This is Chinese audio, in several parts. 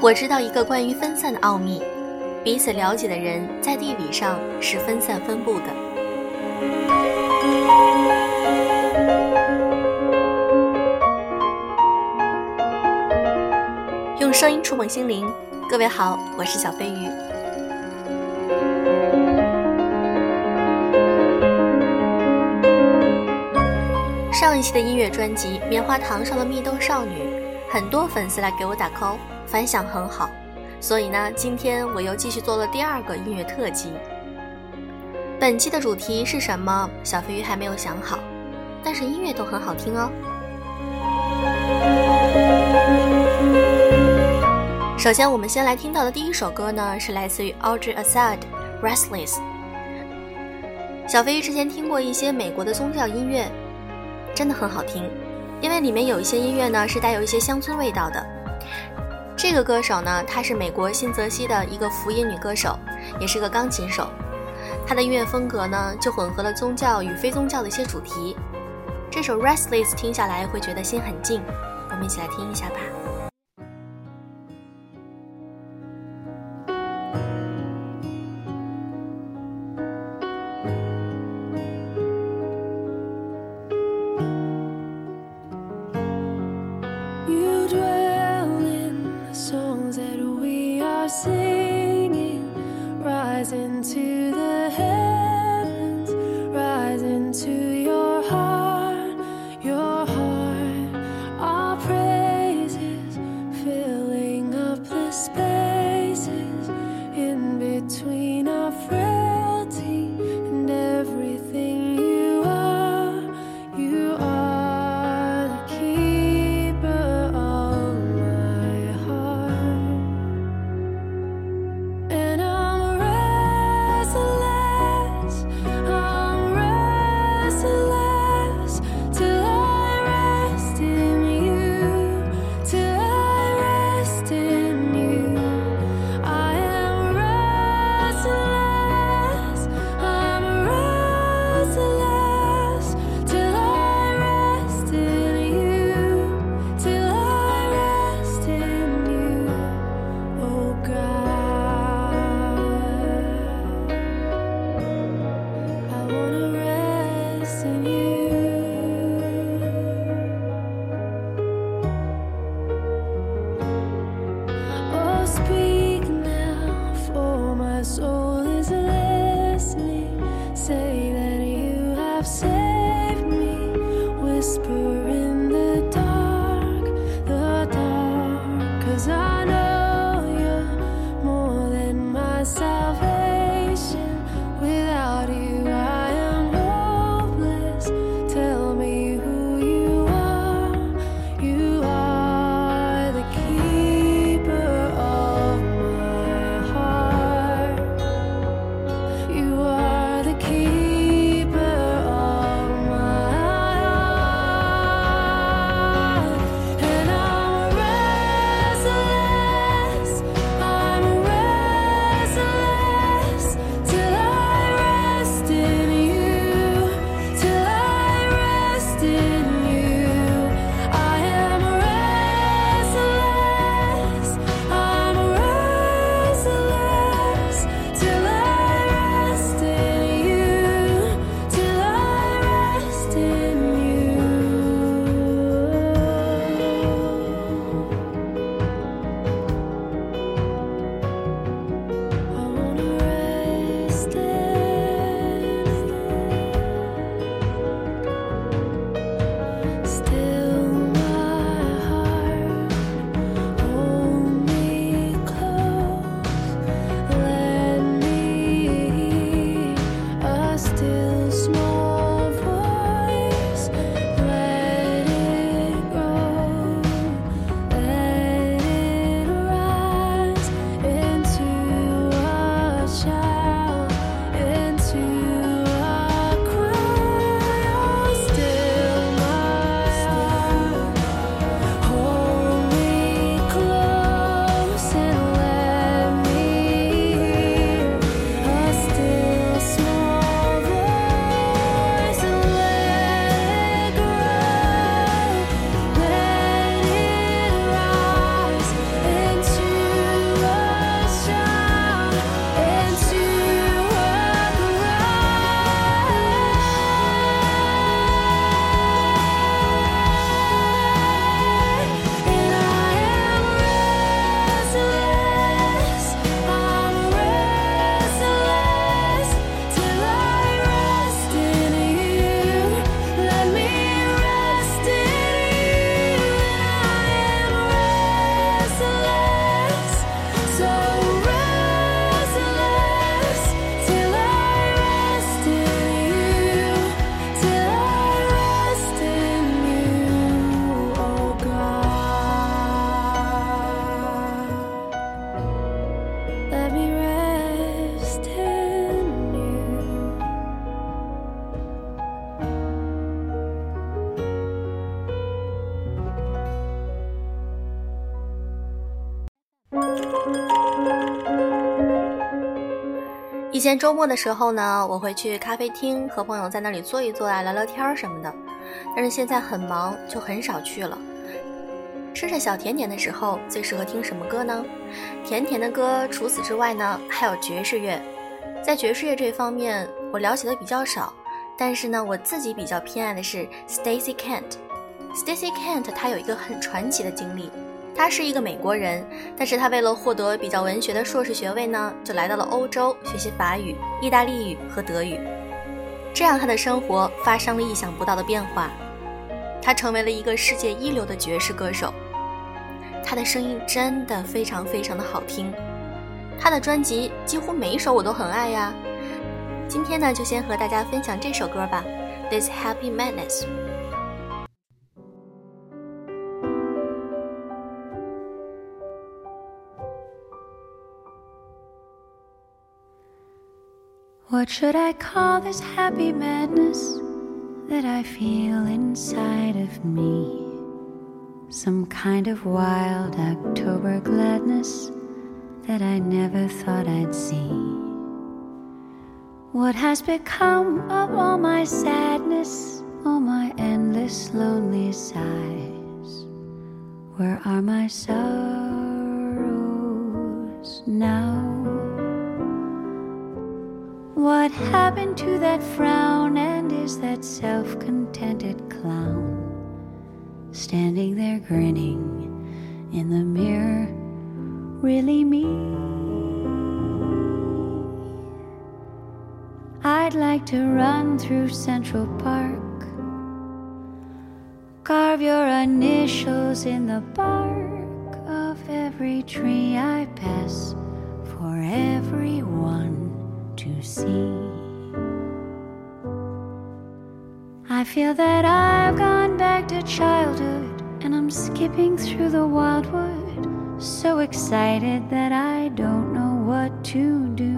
我知道一个关于分散的奥秘，彼此了解的人在地理上是分散分布的。用声音触碰心灵，各位好，我是小飞鱼。上一期的音乐专辑《棉花糖上的蜜豆少女》，很多粉丝来给我打 call。反响很好，所以呢，今天我又继续做了第二个音乐特辑。本期的主题是什么？小飞鱼还没有想好，但是音乐都很好听哦。首先，我们先来听到的第一首歌呢，是来自于 Audrey Assad，《Restless》。小飞鱼之前听过一些美国的宗教音乐，真的很好听，因为里面有一些音乐呢是带有一些乡村味道的。这个歌手呢，她是美国新泽西的一个福音女歌手，也是个钢琴手。她的音乐风格呢，就混合了宗教与非宗教的一些主题。这首《Restless》听下来会觉得心很静，我们一起来听一下吧。周末的时候呢，我会去咖啡厅和朋友在那里坐一坐啊，聊聊天什么的。但是现在很忙，就很少去了。吃着小甜点的时候，最适合听什么歌呢？甜甜的歌。除此之外呢，还有爵士乐。在爵士乐这方面，我了解的比较少。但是呢，我自己比较偏爱的是 Stacy Kent。Stacy Kent 他有一个很传奇的经历。他是一个美国人，但是他为了获得比较文学的硕士学位呢，就来到了欧洲学习法语、意大利语和德语。这样他的生活发生了意想不到的变化，他成为了一个世界一流的爵士歌手。他的声音真的非常非常的好听，他的专辑几乎每一首我都很爱呀。今天呢，就先和大家分享这首歌吧，《This Happy Madness》。What should I call this happy madness that I feel inside of me? Some kind of wild October gladness that I never thought I'd see. What has become of all my sadness, all my endless lonely sighs? Where are my sorrows now? What happened to that frown? And is that self contented clown standing there grinning in the mirror really me? I'd like to run through Central Park, carve your initials in the bark of every tree I pass for everyone to see. I feel that I've gone back to childhood and I'm skipping through the wildwood, so excited that I don't know what to do.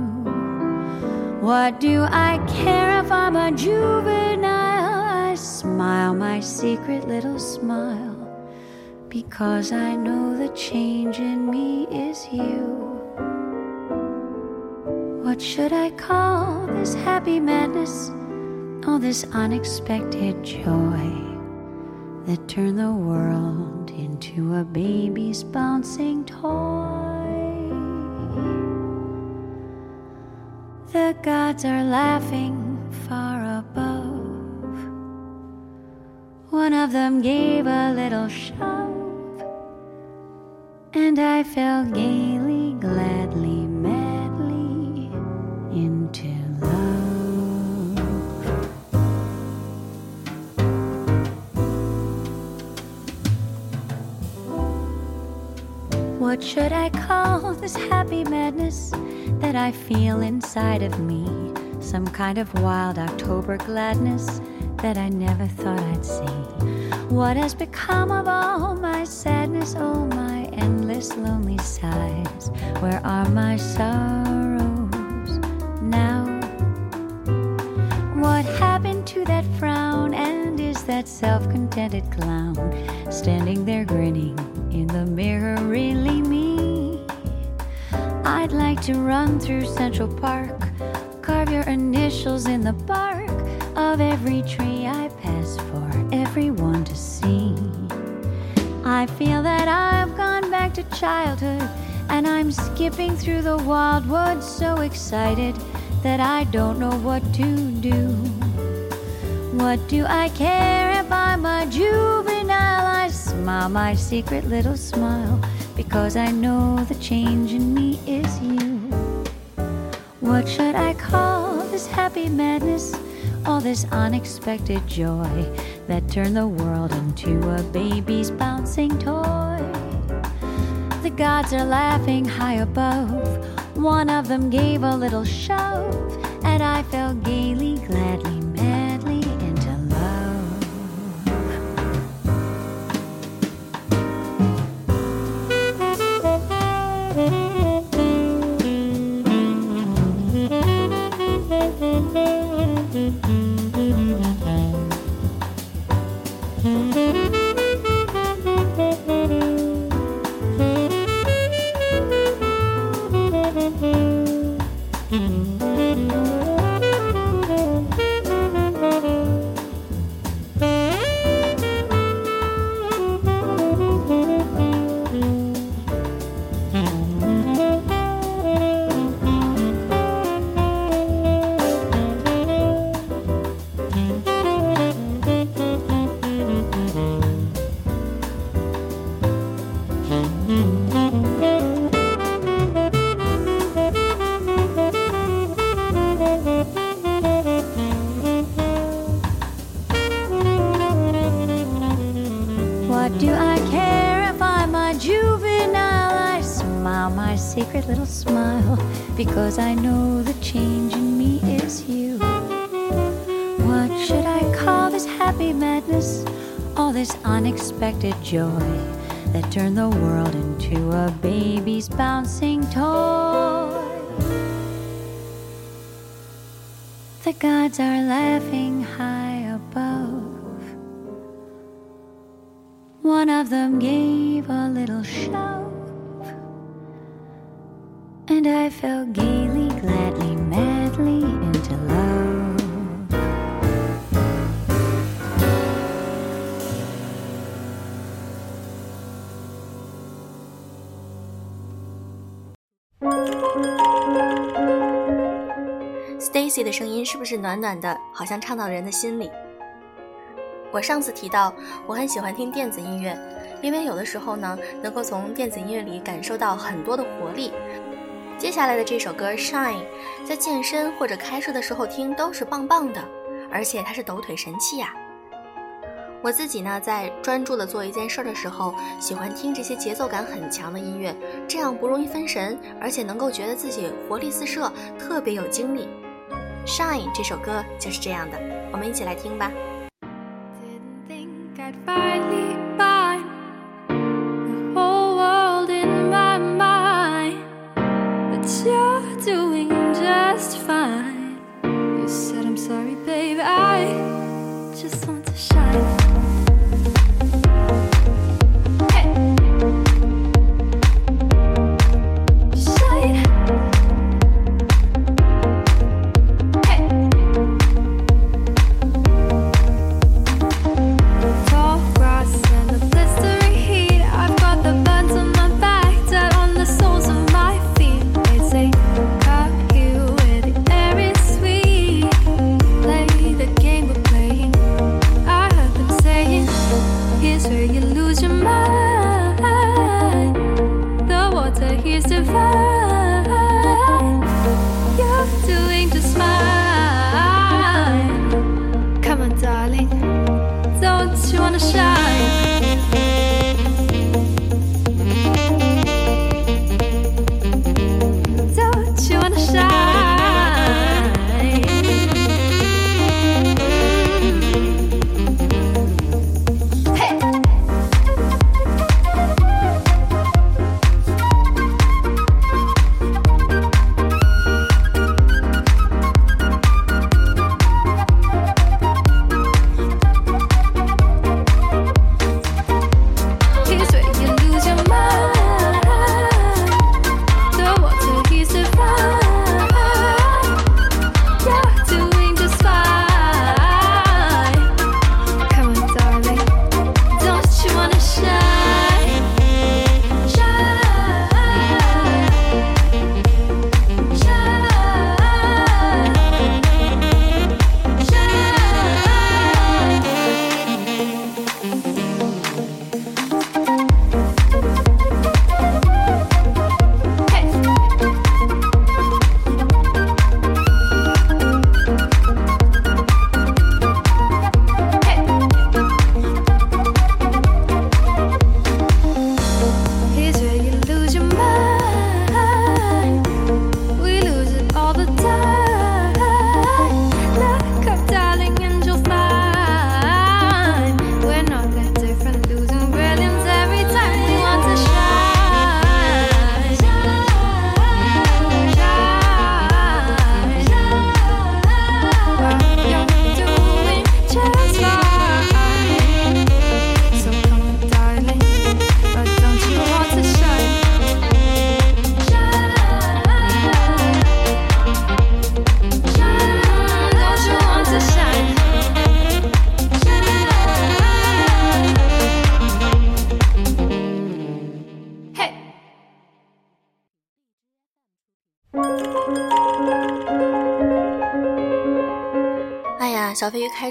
What do I care if I'm a juvenile? I smile my secret little smile because I know the change in me is you. What should I call this happy madness? All this unexpected joy that turned the world into a baby's bouncing toy. The gods are laughing far above. One of them gave a little shove, and I fell gaily, gladly What should I call this happy madness that I feel inside of me? Some kind of wild October gladness that I never thought I'd see. What has become of all my sadness, all my endless lonely sighs? Where are my sorrows now? What happened to that frown? That self contented clown standing there grinning? in the mirror really me? I'd like to run through Central Park, carve your initials in the bark of every tree I pass for everyone to see. I feel that I've gone back to childhood and I'm skipping through the wildwood so excited that I don't know what to do. What do I care if I'm a juvenile? I smile my secret little smile because I know the change in me is you. What should I call this happy madness? All this unexpected joy that turned the world into a baby's bouncing toy. The gods are laughing high above. One of them gave a little shove, and I fell gaily, gladly, joy that turned the world into a baby's bouncing toy. The gods are laughing high above. One of them gave a little shove, and I fell gaily, gladly, madly 的声音是不是暖暖的，好像唱到人的心里？我上次提到，我很喜欢听电子音乐，因为有的时候呢，能够从电子音乐里感受到很多的活力。接下来的这首歌《Shine》，在健身或者开车的时候听都是棒棒的，而且它是抖腿神器呀。我自己呢，在专注的做一件事的时候，喜欢听这些节奏感很强的音乐，这样不容易分神，而且能够觉得自己活力四射，特别有精力。《Shine》这首歌就是这样的，我们一起来听吧。Didn't think I'd find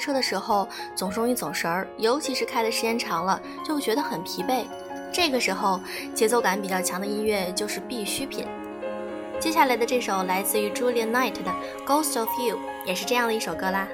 车的时候总是容易走神儿，尤其是开的时间长了，就会觉得很疲惫。这个时候，节奏感比较强的音乐就是必需品。接下来的这首来自于 Julian Knight 的《Ghost of You》，也是这样的一首歌啦。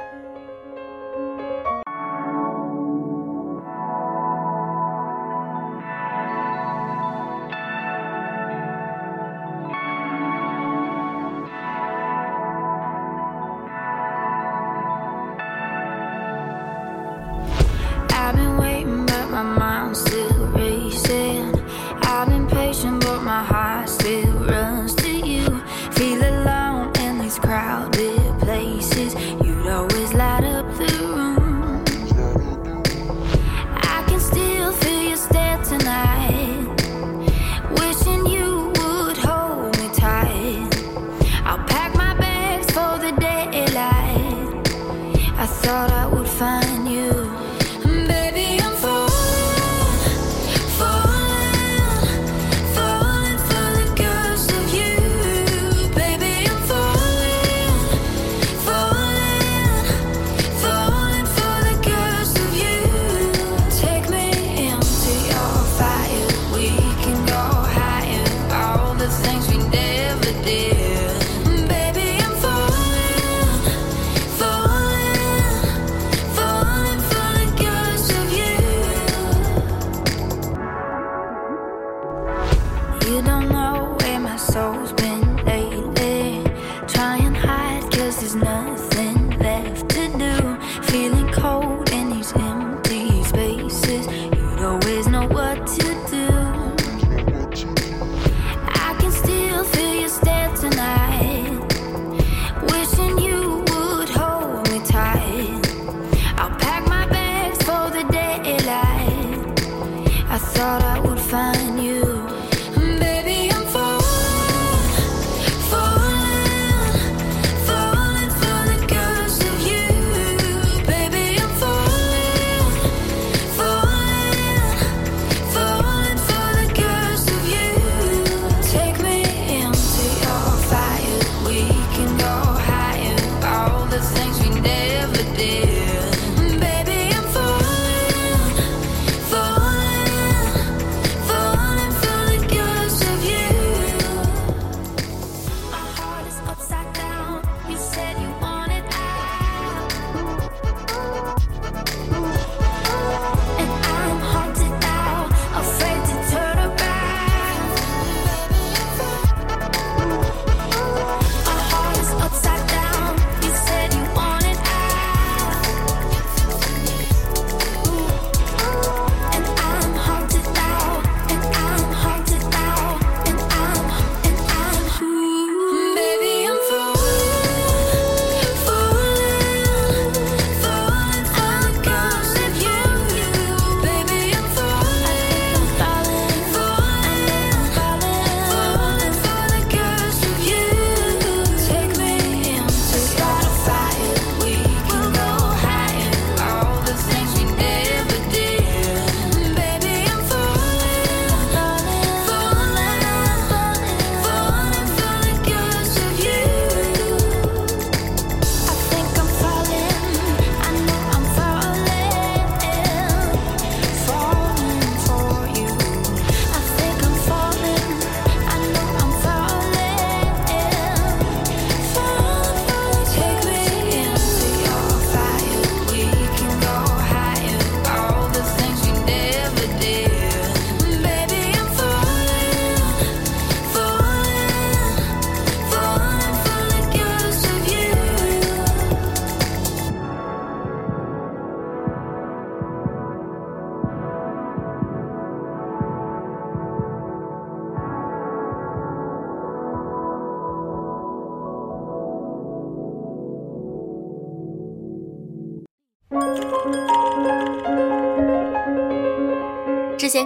day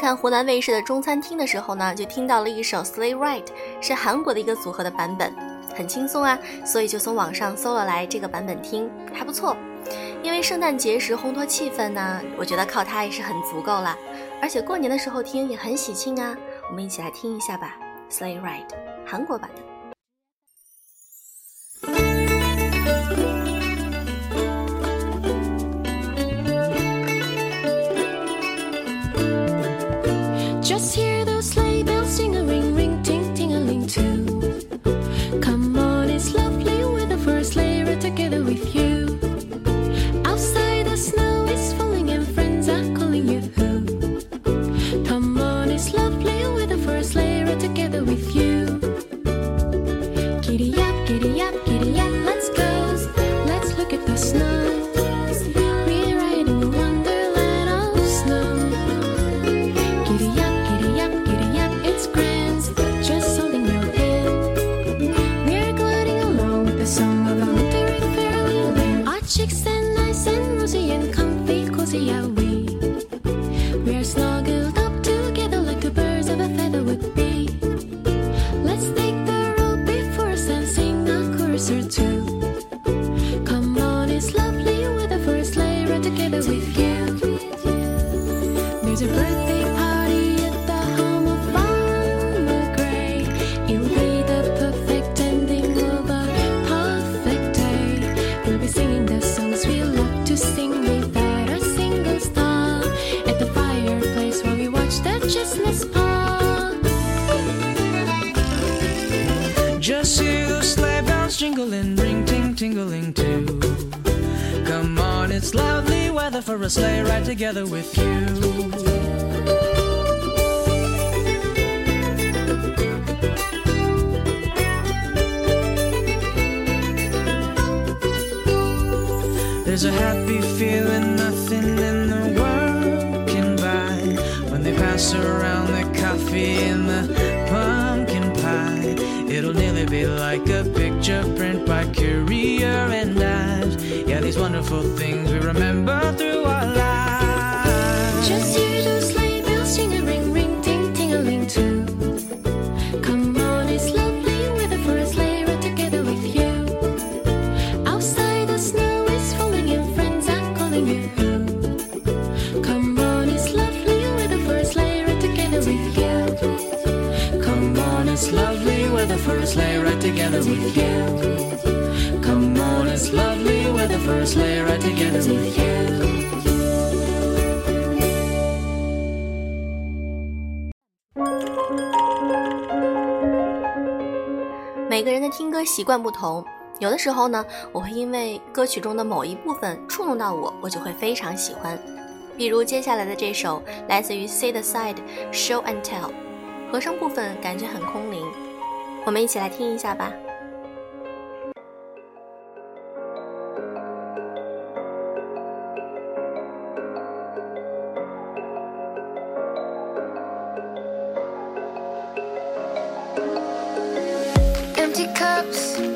看湖南卫视的中餐厅的时候呢就听到了一首 sleighright 是韩国的一个组合的版本很轻松啊所以就从网上搜了来这个版本听还不错。因为圣诞节时烘托气氛呢我觉得靠它也是很足够了。而且过年的时候听也很喜庆啊我们一起来听一下吧 sleighright 韩国版的。A sleigh ride together with you. There's a happy feeling nothing in the world can buy when they pass around the coffee and the pumpkin pie. It'll nearly be like a picture print by Courier and Ives. Yeah, these wonderful things we remember sleigh ride together with you. Come on, it's lovely weather for a sleigh ride together with you. 每个人的听歌习惯不同，有的时候呢，我会因为歌曲中的某一部分触动到我，我就会非常喜欢。比如接下来的这首来自于 Say the Side Show and Tell，和声部分感觉很空灵，我们一起来听一下吧。Empty cups,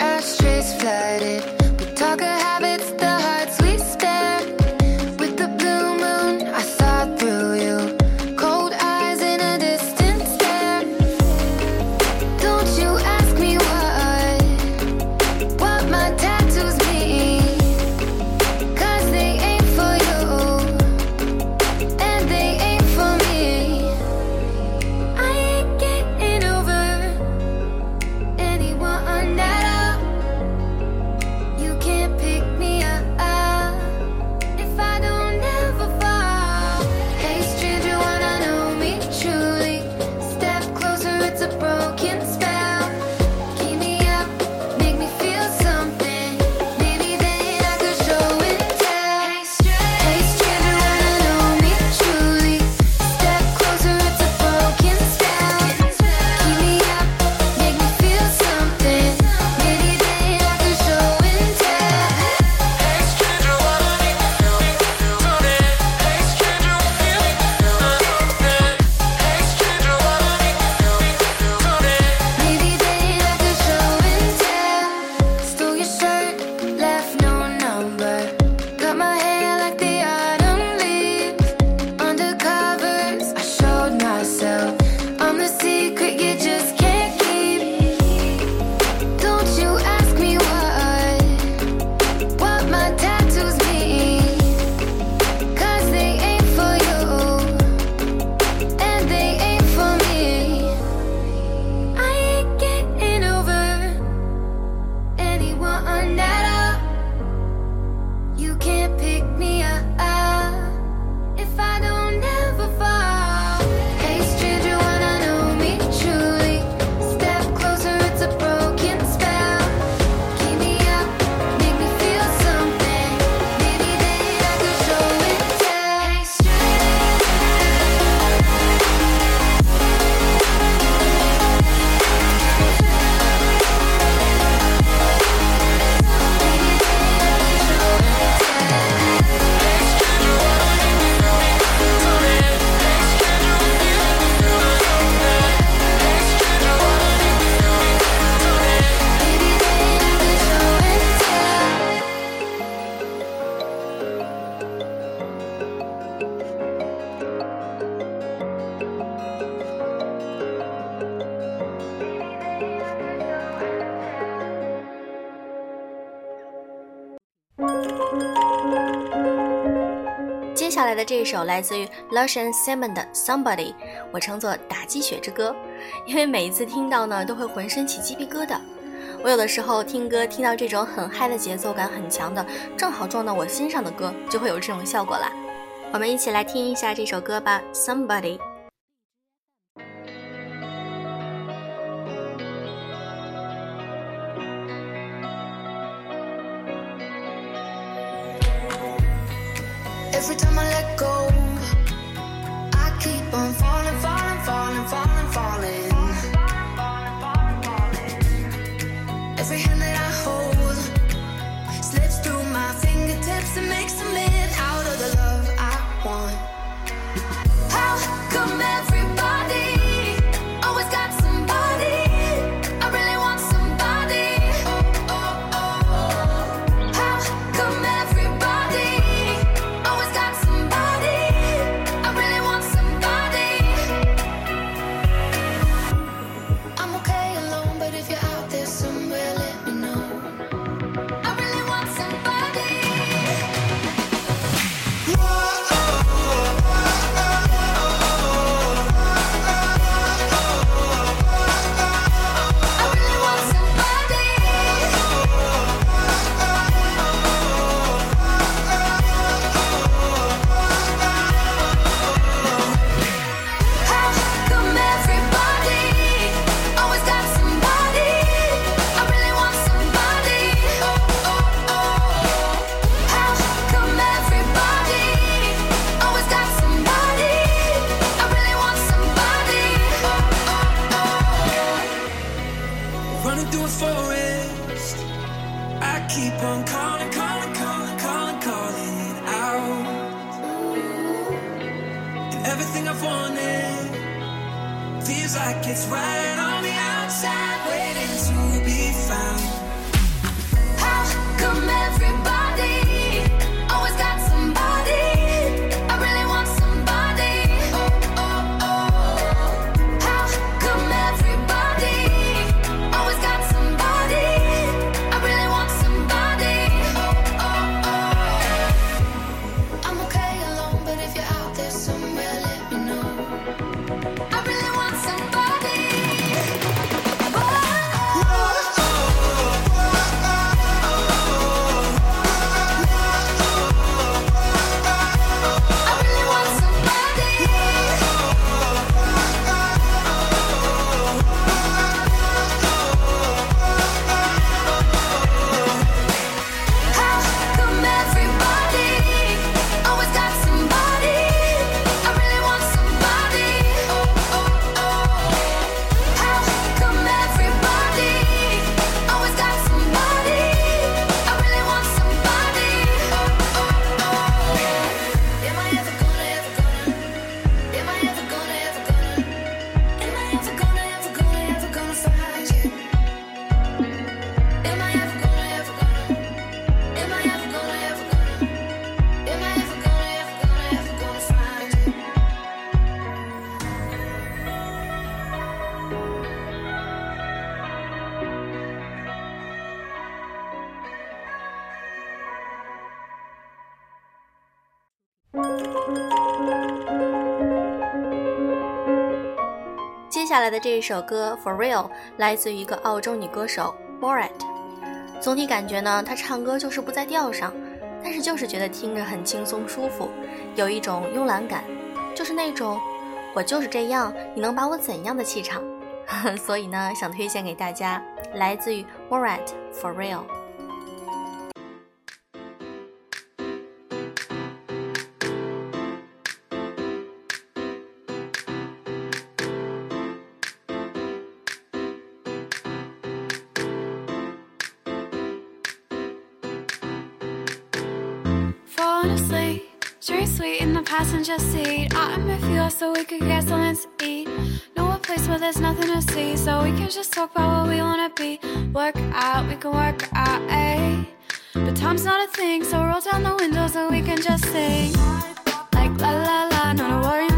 首来自于 Lush and Simon 的 Somebody，我称作打鸡血之歌，因为每一次听到呢，都会浑身起鸡皮疙瘩。我有的时候听歌听到这种很嗨的节奏感很强的，正好撞到我心上的歌，就会有这种效果啦。我们一起来听一下这首歌吧，Somebody。Somebody Every time I let go. 接下来的这一首歌 for real 来自于一个澳洲女歌手 borat 总体感觉呢她唱歌就是不在调上但是就是觉得听着很轻松舒服有一种慵懒感就是那种我就是这样你能把我怎样的气场？呵 呵所以呢想推荐给大家来自于 borat for real doesn't just seed. Autumn if you so we could get something to eat. Know a place where there's nothing to see, so we can just talk about what we wanna be. Work out, we can work out, eh? But time's not a thing, so roll down the windows and we can just sing. Like la la la, not a worry.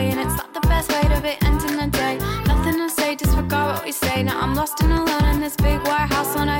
Away, and it's not the best way to be ending the day. Nothing to say, disregard what we say. Now I'm lost and alone in this big white house on a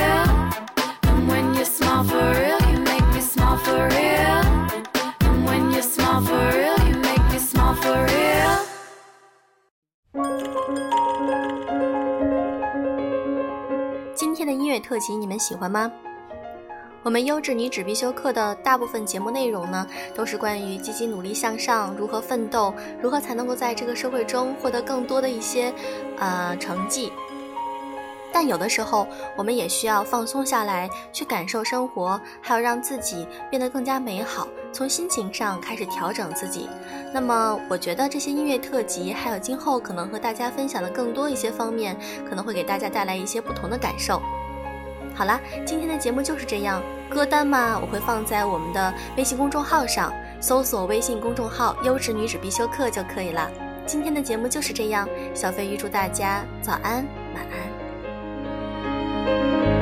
天的音乐特辑你们喜欢吗？我们优质女子必修课的大部分节目内容呢，都是关于积极努力向上，如何奋斗，如何才能够在这个社会中获得更多的一些呃成绩。但有的时候，我们也需要放松下来，去感受生活，还有让自己变得更加美好，从心情上开始调整自己。那么，我觉得这些音乐特辑，还有今后可能和大家分享的更多一些方面，可能会给大家带来一些不同的感受。好啦，今天的节目就是这样，歌单嘛，我会放在我们的微信公众号上，搜索微信公众号“优质女子必修课”就可以了。今天的节目就是这样，小飞预祝大家早安，晚安。